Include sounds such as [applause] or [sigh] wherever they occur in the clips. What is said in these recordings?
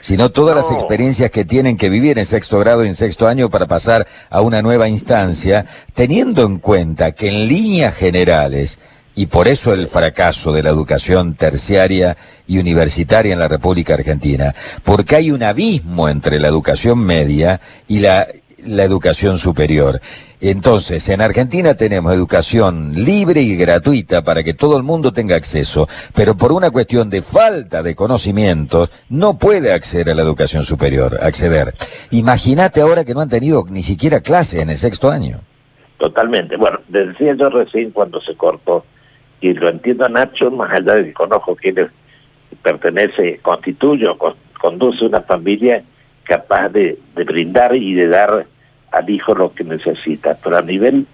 sino todas las experiencias que tienen que vivir en sexto grado y en sexto año para pasar a una nueva instancia, teniendo en cuenta que en líneas generales, y por eso el fracaso de la educación terciaria y universitaria en la República Argentina, porque hay un abismo entre la educación media y la, la educación superior. Entonces, en Argentina tenemos educación libre y gratuita para que todo el mundo tenga acceso, pero por una cuestión de falta de conocimientos no puede acceder a la educación superior, acceder. Imagínate ahora que no han tenido ni siquiera clase en el sexto año. Totalmente. Bueno, decía yo recién cuando se cortó, y lo entiendo a Nacho, más allá de que conozco que él pertenece, constituye o con- conduce una familia capaz de, de brindar y de dar al hijo lo que necesita, pero a nivel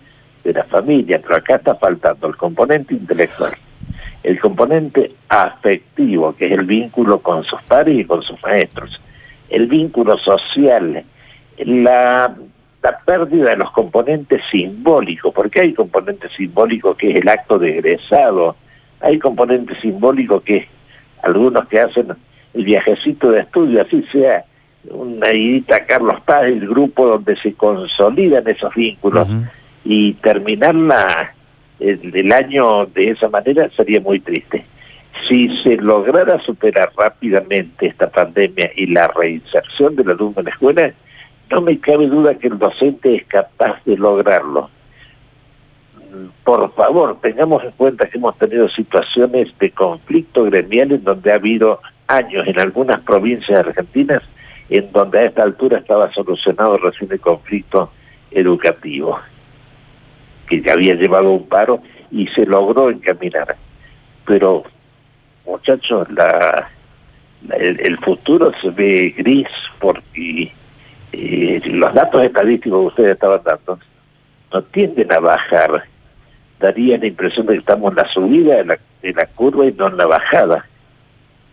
de la familia, pero acá está faltando el componente intelectual, el componente afectivo, que es el vínculo con sus padres y con sus maestros, el vínculo social, la, pérdida de los componentes simbólicos, porque hay componente simbólico que es el acto de egresado, hay componente simbólico que es algunos que hacen el viajecito de estudio, así sea una idita a Carlos Paz, el grupo donde se consolidan esos vínculos y terminar la, el, el año de esa manera sería muy triste. Si se lograra superar rápidamente esta pandemia y la reinserción del alumno en la escuela, no me cabe duda que el docente es capaz de lograrlo. Por favor, tengamos en cuenta que hemos tenido situaciones de conflicto gremial en donde ha habido años en algunas provincias argentinas en donde a esta altura estaba solucionado recién el conflicto educativo, que ya había llevado un paro y se logró encaminar. Pero, muchachos, el, futuro se ve gris porque eh, los datos estadísticos que ustedes estaban dando no tienden a bajar. Daría la impresión de que estamos en la subida de de la curva y no en la bajada.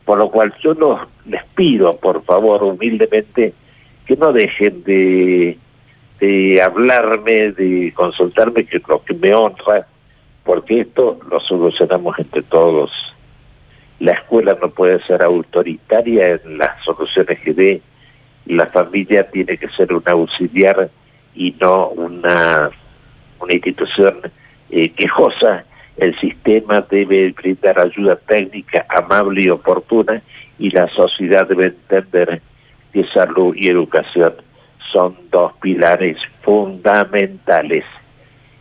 Por lo cual yo los, les pido, por favor, humildemente, que no dejen de, de hablarme, de consultarme, que lo que me honra, porque esto lo solucionamos entre todos. La escuela no puede ser autoritaria en las soluciones que dé, la familia tiene que ser un auxiliar y no una, una institución eh, quejosa. El sistema debe brindar ayuda técnica amable y oportuna y la sociedad debe entender que salud y educación son dos pilares fundamentales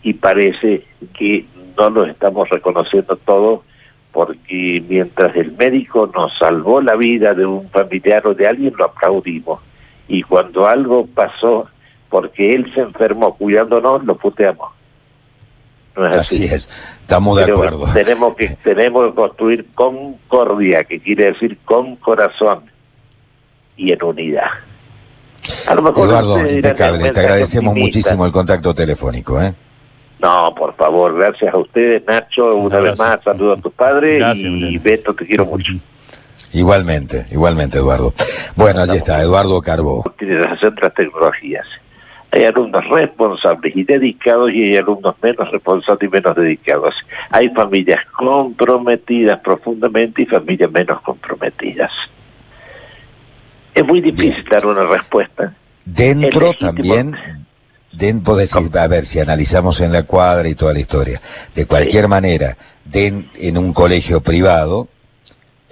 y parece que no lo estamos reconociendo todo porque mientras el médico nos salvó la vida de un familiar o de alguien, lo aplaudimos. Y cuando algo pasó porque él se enfermó cuidándonos, lo puteamos. No es así. Así es, estamos de Pero acuerdo. Tenemos que, [laughs] tenemos que construir concordia, que quiere decir con corazón y en unidad. A lo mejor Eduardo, impecable, te "Mensaje agradecemos optimista". muchísimo el contacto telefónico. ¿eh? No, por favor, gracias a ustedes, Nacho, una vez más, saludos a tus padres Gracias, y. Beto, te quiero mucho. Igualmente, igualmente, Eduardo. Bueno, allí está, Eduardo Carbo. Utilización de las tecnologías. Hay alumnos responsables y dedicados y hay alumnos menos responsables y menos dedicados. Hay familias comprometidas profundamente y familias menos comprometidas. Es muy difícil Bien. dar una respuesta. Dentro legítimo. también, dentro de, a ver si analizamos en la cuadra y toda la historia, de cualquier manera, den- en un colegio privado,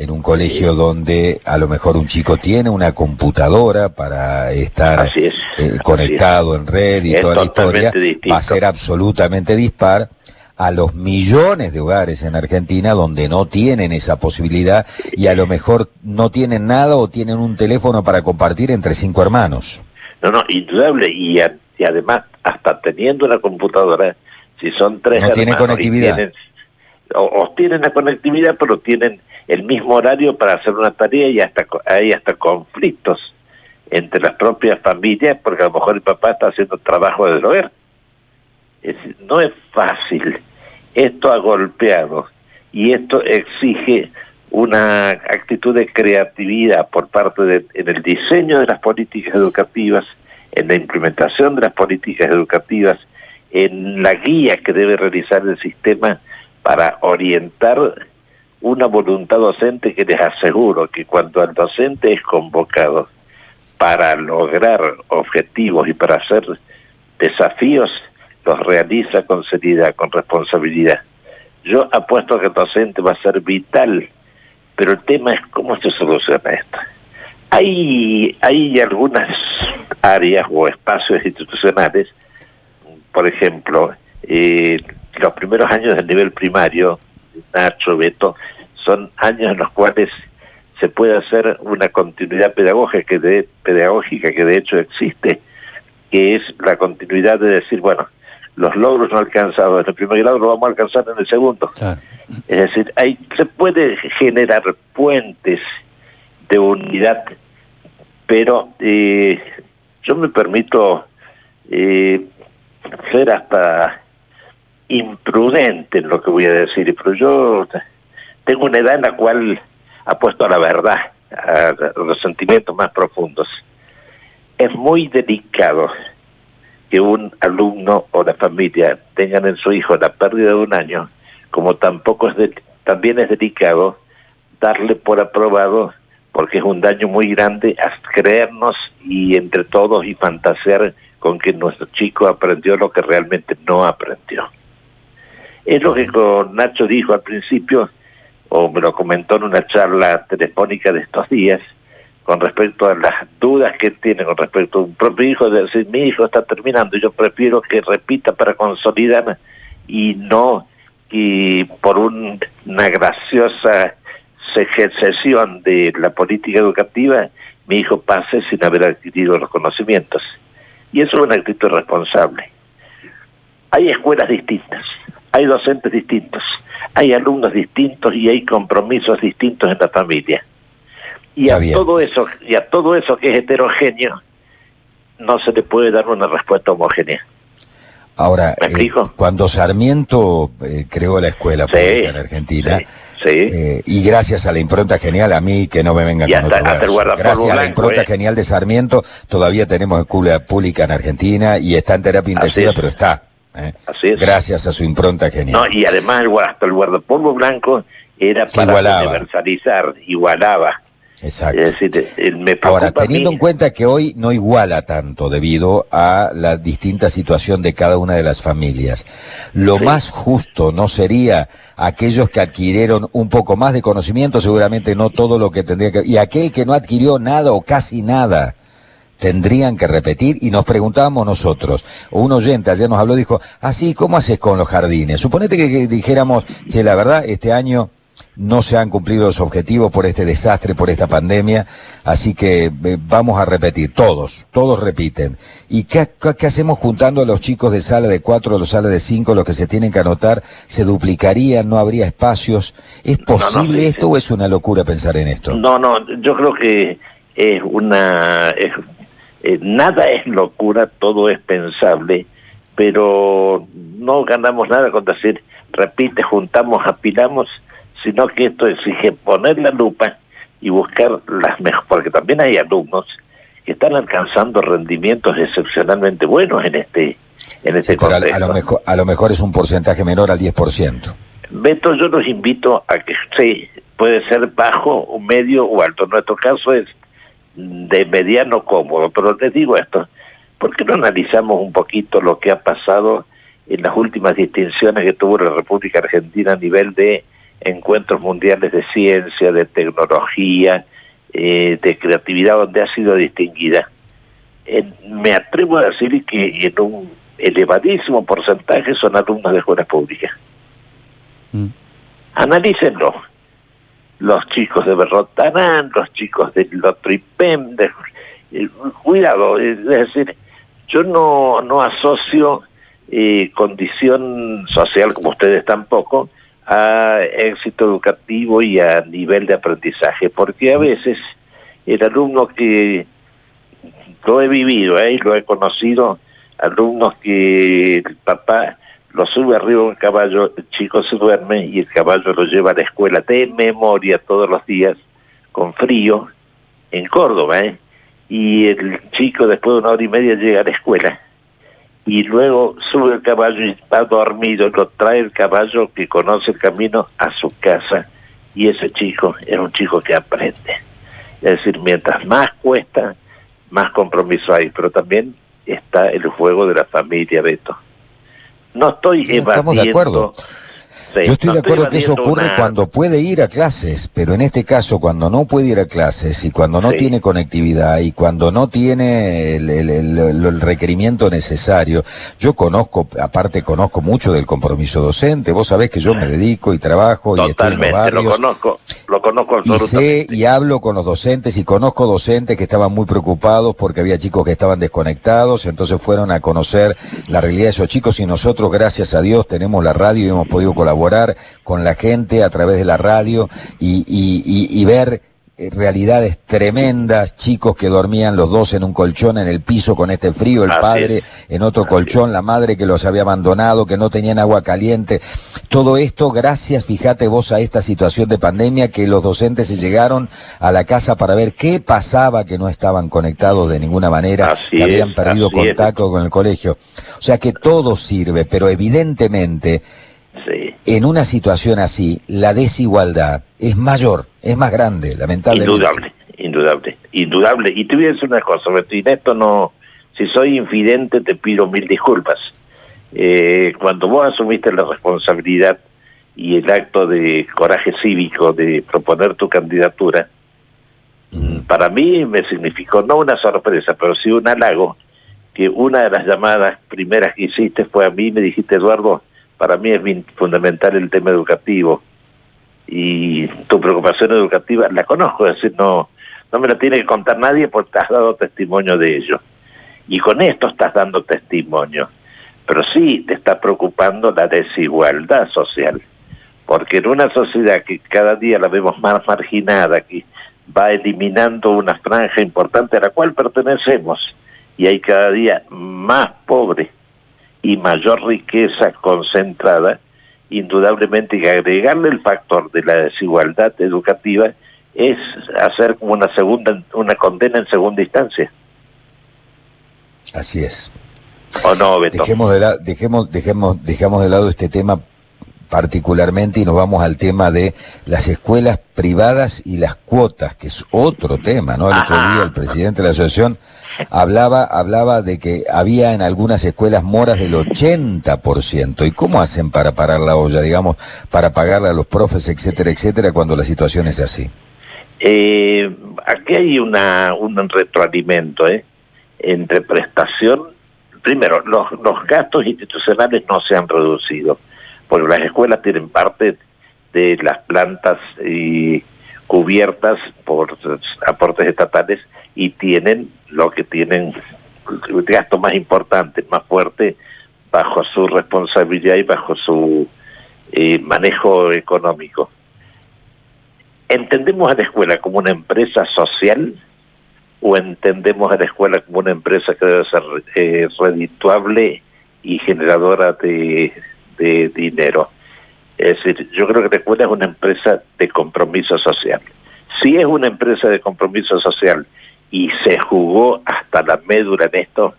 en un colegio donde a lo mejor un chico tiene una computadora para estar es. eh, conectado en red y Es toda la historia, distinto. va a ser absolutamente dispar a los millones de hogares en Argentina donde no tienen esa posibilidad y a lo mejor no tienen nada o tienen un teléfono para compartir entre cinco hermanos. No, no, indudable. Y, a- y además, hasta teniendo una computadora, si son tres No hermanos conectividad. tienen- o, o tienen la conectividad, pero tienen el mismo horario para hacer una tarea y hasta hay hasta conflictos entre las propias familias, porque a lo mejor el papá está haciendo trabajo de hogar. Es no es fácil. Esto ha golpeado y esto exige una actitud de creatividad por parte de en el diseño de las políticas educativas, en la implementación de las políticas educativas, en la guía que debe realizar el sistema para orientar una voluntad docente que les aseguro que cuando el docente es convocado para lograr objetivos y para hacer desafíos, los realiza con seriedad, con responsabilidad. Yo apuesto que el docente va a ser vital, pero el tema es cómo se soluciona esto. Hay, hay algunas áreas o espacios institucionales, por ejemplo, eh, los primeros años del nivel primario, Nacho, Beto, son años en los cuales se puede hacer una continuidad pedagógica que de, pedagógica que de hecho existe, que es la continuidad de decir, bueno, los logros no alcanzados en el primer grado los vamos a alcanzar en el segundo. Es decir, hay, se puede generar puentes de unidad, pero eh, yo me permito eh, ser hasta imprudente en lo que voy a decir, pero yo tengo una edad en la cual apuesto a la verdad, a los sentimientos más profundos. Es muy delicado que un alumno o la familia tengan en su hijo la pérdida de un año, como tampoco es también es delicado darle por aprobado, porque es un daño muy grande, a creernos y entre todos y fantasear con que nuestro chico aprendió lo que realmente no aprendió. Es lo que Nacho dijo al principio, o me lo comentó en una charla telefónica de estos días, con respecto a las dudas que tiene con respecto a un propio hijo, de decir, mi hijo está terminando, yo prefiero que repita para consolidar y no y por una graciosa secesión de la política educativa, mi hijo pase sin haber adquirido los conocimientos. Y eso es una actitud responsable. Hay escuelas distintas, hay docentes distintos, hay alumnos distintos y hay compromisos distintos en la familia. Y a todo eso, y a todo eso que es heterogéneo, no se le puede dar una respuesta homogénea. Ahora, eh, cuando Sarmiento eh, creó la escuela pública en Argentina, eh, y gracias a la impronta genial, a mí que no me vengan con otro Gracias a la impronta genial de Sarmiento, todavía tenemos escuela pública en Argentina y está en terapia intensiva, pero está. Así es. Gracias a su impronta genial. No, y además el, hasta el guardapolvo blanco era para universalizar, igualaba. Exacto. Ahora, teniendo en cuenta que hoy no iguala tanto debido a la distinta situación de cada una de las familias, lo más justo no sería aquellos que adquirieron un poco más de conocimiento, seguramente no todo lo que tendría que... Y aquel que no adquirió nada o casi nada, tendrían que repetir y nos preguntábamos nosotros, un oyente ayer nos habló, dijo, así, ah, ¿cómo haces con los jardines? Suponete que, dijéramos, che, la verdad, este año no se han cumplido los objetivos por este desastre, por esta pandemia, así que eh, vamos a repetir, todos, todos repiten. ¿Y qué, hacemos juntando a los chicos de sala de cuatro, los sala de cinco, los que se tienen que anotar? ¿Se duplicarían? ¿No habría espacios? ¿Es posible esto o es una locura pensar en esto? No, no, yo creo que es una... Eh, nada es locura, todo es pensable, pero no ganamos nada con decir, repite, juntamos, apilamos, sino que esto exige poner la lupa y buscar las mejores, porque también hay alumnos que están alcanzando rendimientos excepcionalmente buenos en este en este a, lo mejor, a lo mejor es un porcentaje menor al 10%. Beto, yo los invito a que sí, puede ser bajo, medio o alto. Nuestro caso es de mediano cómodo, pero les digo esto, ¿por qué no analizamos un poquito lo que ha pasado en las últimas distinciones que tuvo la República Argentina a nivel de encuentros mundiales de ciencia, de tecnología, eh, de creatividad, donde ha sido distinguida? me atrevo a decir que en un elevadísimo porcentaje son alumnos de escuelas públicas. Mm. Analícenlo los chicos de Berrotarán, los chicos de Lotripem, de, eh, cuidado, es decir, yo no, no asocio eh, condición social como ustedes tampoco a éxito educativo y a nivel de aprendizaje, porque a veces el alumno que lo he vivido ¿eh? lo he conocido, alumnos que el papá lo sube arriba un caballo, el chico se duerme y el caballo lo lleva a la escuela de memoria todos los días, con frío, en Córdoba, ¿eh? Y el chico después de una hora y media llega a la escuela y luego sube el caballo y está dormido, lo trae el caballo que conoce el camino a su casa y ese chico es un chico que aprende. Es decir, mientras más cuesta, más compromiso hay, pero también está el juego de la familia, Beto. No estoy Estamos de acuerdo. Yo estoy de acuerdo que eso ocurre cuando puede ir a clases, pero en este caso cuando no puede ir a clases y cuando no tiene conectividad y cuando no tiene el, requerimiento necesario, yo conozco, aparte conozco mucho del compromiso docente, vos sabés que yo me dedico y trabajo y estoy en los barrios. lo conozco, lo conozco Y sé y hablo con los docentes y conozco docentes que estaban muy preocupados porque había chicos que estaban desconectados, entonces fueron a conocer la realidad de esos chicos y nosotros, gracias a Dios, tenemos la radio y hemos podido colaborar con la gente a través de la radio y, y ver eh, realidades tremendas, chicos que dormían los dos en un colchón en el piso con este frío, el padre en otro colchón, la madre que los había abandonado, que no tenían agua caliente. Todo esto gracias, fíjate vos, a esta situación de pandemia que los docentes se llegaron a la casa para ver qué pasaba, que no estaban conectados de ninguna manera, que habían perdido contacto con el colegio. O sea que todo sirve, pero evidentemente en una situación así, la desigualdad es mayor, es más grande, lamentablemente. Indudable, indudable, indudable. Y te voy a decir una cosa, en esto no, si soy infidente te pido mil disculpas. Eh, cuando vos asumiste la responsabilidad y el acto de coraje cívico de proponer tu candidatura, para mí me significó no una sorpresa, pero sí un halago, que una de las llamadas primeras que hiciste fue a mí y me dijiste, Eduardo, para mí es fundamental el tema educativo y tu preocupación educativa la conozco, es decir, no, no me la tiene que contar nadie porque has dado testimonio de ello. Y con esto estás dando testimonio. Pero sí te está preocupando la desigualdad social. Porque en una sociedad que cada día la vemos más marginada, que va eliminando una franja importante a la cual pertenecemos, y hay cada día más pobres y mayor riqueza concentrada, indudablemente que agregarle el factor de la desigualdad educativa es hacer como una segunda una condena en segunda instancia. Así es. ¿O no, Beto? Dejemos de, la, dejemos, dejemos, dejamos de lado este tema particularmente y nos vamos al tema de las escuelas privadas y las cuotas, que es otro tema, ¿no? El otro día el presidente de la asociación hablaba, hablaba de que había en algunas escuelas moras del 80%. ¿Y cómo hacen para parar la olla, digamos, para pagarle a los profes, etcétera, etcétera, cuando la situación es así? Eh, aquí hay una, un retroalimento ¿eh? entre prestación. Primero, los, los gastos institucionales no se han reducido, porque las escuelas tienen parte de las plantas cubiertas por aportes estatales y tienen lo que tienen el gasto más importante, más fuerte, bajo su responsabilidad y bajo su eh, manejo económico. ¿Entendemos a la escuela como una empresa social o entendemos a la escuela como una empresa que debe ser eh, redituable y generadora de, de dinero? Es decir, yo creo que escuela es una empresa de compromiso social. Si es una empresa de compromiso social y se jugó hasta la médula en esto.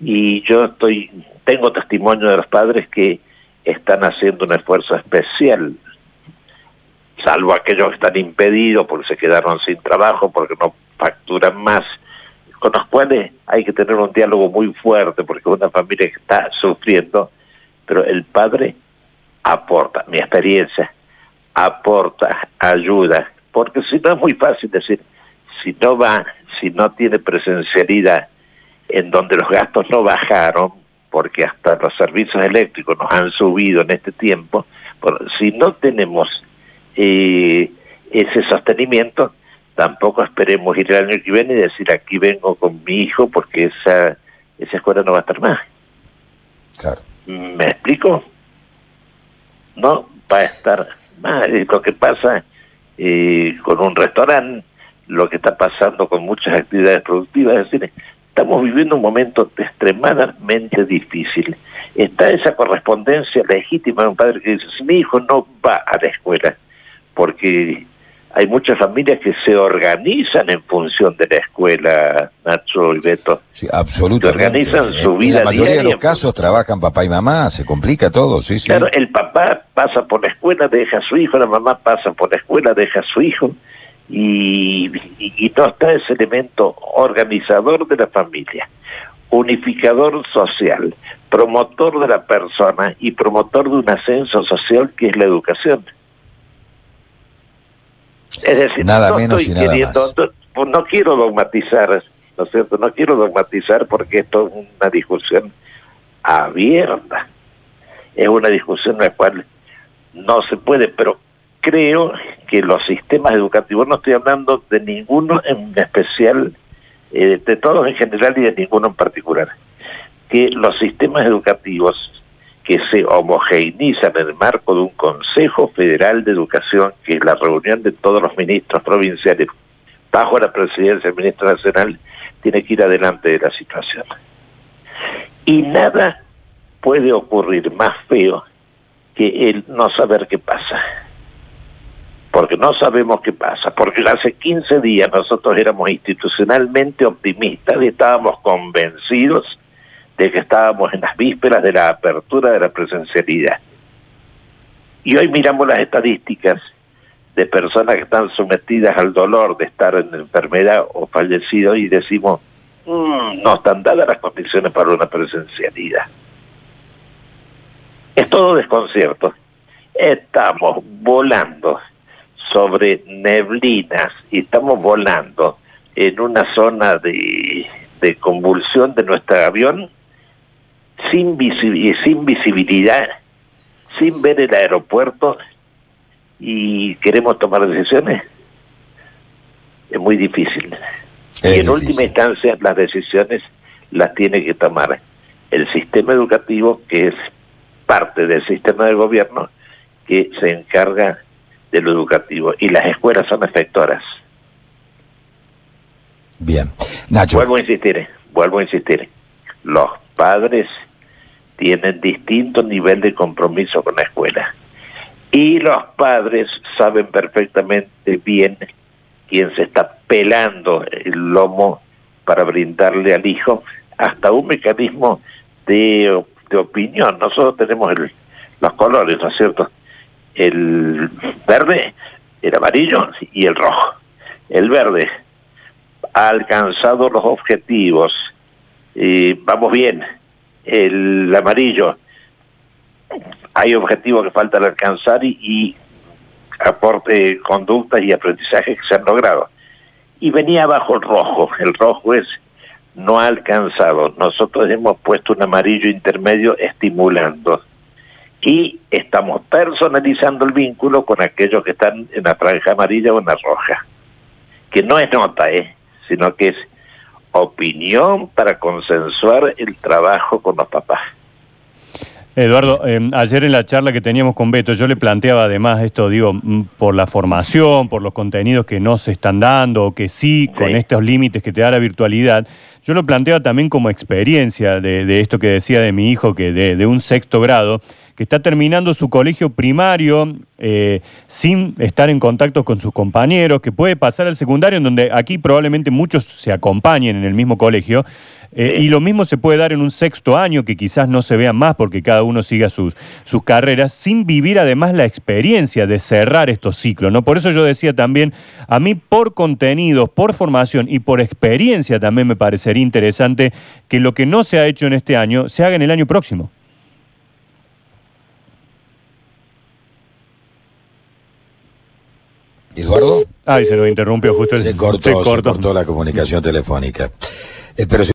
Y yo estoy, tengo testimonio de los padres que están haciendo un esfuerzo especial, salvo aquellos que están impedidos porque se quedaron sin trabajo, porque no facturan más, con los cuales hay que tener un diálogo muy fuerte, porque una familia que está sufriendo, pero el padre aporta, mi experiencia, aporta, ayuda, porque si no es muy fácil decir, si no va si no tiene presencialidad en donde los gastos no bajaron, porque hasta los servicios eléctricos nos han subido en este tiempo, si no tenemos eh, ese sostenimiento, tampoco esperemos ir el año que viene y decir aquí vengo con mi hijo porque esa, esa escuela no va a estar más. ¿Me explico? No va a estar. Es lo que pasa eh, con un restaurante lo que está pasando con muchas actividades productivas, es decir, estamos viviendo un momento extremadamente difícil. Está esa correspondencia legítima de un padre que dice, mi hijo no va a la escuela porque hay muchas familias que se organizan en función de la escuela, Nacho y Beto. Sí, absolutamente. organizan su vida En la mayoría de diaria. los casos trabajan papá y mamá, se complica todo, sí, sí. Claro, el papá pasa por la escuela, deja a su hijo, la mamá pasa por la escuela, deja a su hijo, y, y, y no está ese elemento organizador de la familia, unificador social, promotor de la persona y promotor de un ascenso social que es la educación. Es decir, Nada no menos estoy y nada queriendo, más. no, pues no quiero dogmatizar, ¿no es cierto? No quiero dogmatizar porque esto es una discusión abierta. Es una discusión en la cual no se puede, pero creo que los sistemas educativos, no estoy hablando de ninguno en especial, eh, de todos en general y de ninguno en particular, que los sistemas educativos que se homogeneizan en el marco de un Consejo Federal de Educación, que es la reunión de todos los ministros provinciales, bajo la presidencia del ministro nacional, tiene que ir adelante de la situación. Y nada puede ocurrir más feo que el no saber qué pasa. Porque no sabemos qué pasa. Porque hace 15 días nosotros éramos institucionalmente optimistas y estábamos convencidos de que estábamos en las vísperas de la apertura de la presencialidad. Y hoy miramos las estadísticas de personas que están sometidas al dolor de estar en enfermedad o fallecido y decimos, "Mm, no están dadas las condiciones para una presencialidad. Es todo desconcierto. Estamos volando sobre neblinas y estamos volando en una zona de, de convulsión de nuestro avión sin, visi- sin visibilidad, sin ver el aeropuerto y queremos tomar decisiones. Es muy difícil. Es y en última instancia las decisiones las tiene que tomar el sistema educativo, que es parte del sistema de gobierno, que se encarga de lo educativo. Y las escuelas son efectoras. Bien. Nacho, Vuelvo a insistir, eh, vuelvo a insistir. Los padres tienen distinto nivel de compromiso con la escuela. Y los padres saben perfectamente bien quién se está pelando el lomo para brindarle al hijo hasta un mecanismo de, de opinión. Nosotros tenemos los colores, ¿no es cierto? El verde, el amarillo y el rojo. El verde ha alcanzado los objetivos, y vamos bien. El amarillo, hay objetivos que faltan alcanzar y, aporte conductas y aprendizajes que se han logrado. Y venía abajo el rojo, el rojo es no ha alcanzado. Nosotros hemos puesto un amarillo intermedio estimulando y estamos personalizando el vínculo con aquellos que están en la franja amarilla o en la roja que no es nota, ¿eh? sino que es opinión para consensuar el trabajo con los papás. Eduardo, eh, ayer en la charla que teníamos con Beto, yo le planteaba además esto, digo, mm, por la formación, por los contenidos que no se están dando o que sí, con estos límites que te da la virtualidad, yo lo planteaba también como experiencia de, de esto que decía de mi hijo, que de, de un sexto grado, que está terminando su colegio primario eh, sin estar en contacto con sus compañeros, que puede pasar al secundario, en donde aquí probablemente muchos se acompañen en el mismo colegio, eh, y lo mismo se puede dar en un sexto año, que quizás no se vean más porque cada uno siga sus, sus carreras, sin vivir además la experiencia de cerrar estos ciclos. ¿no? Por eso yo decía también, a mí por contenidos, por formación y por experiencia también me parecería interesante que lo que no se ha hecho en este año se haga en el año próximo. Eduardo, Ay, se nos interrumpió justo el se cortó, se cortó. cortó la comunicación telefónica. Eh, pero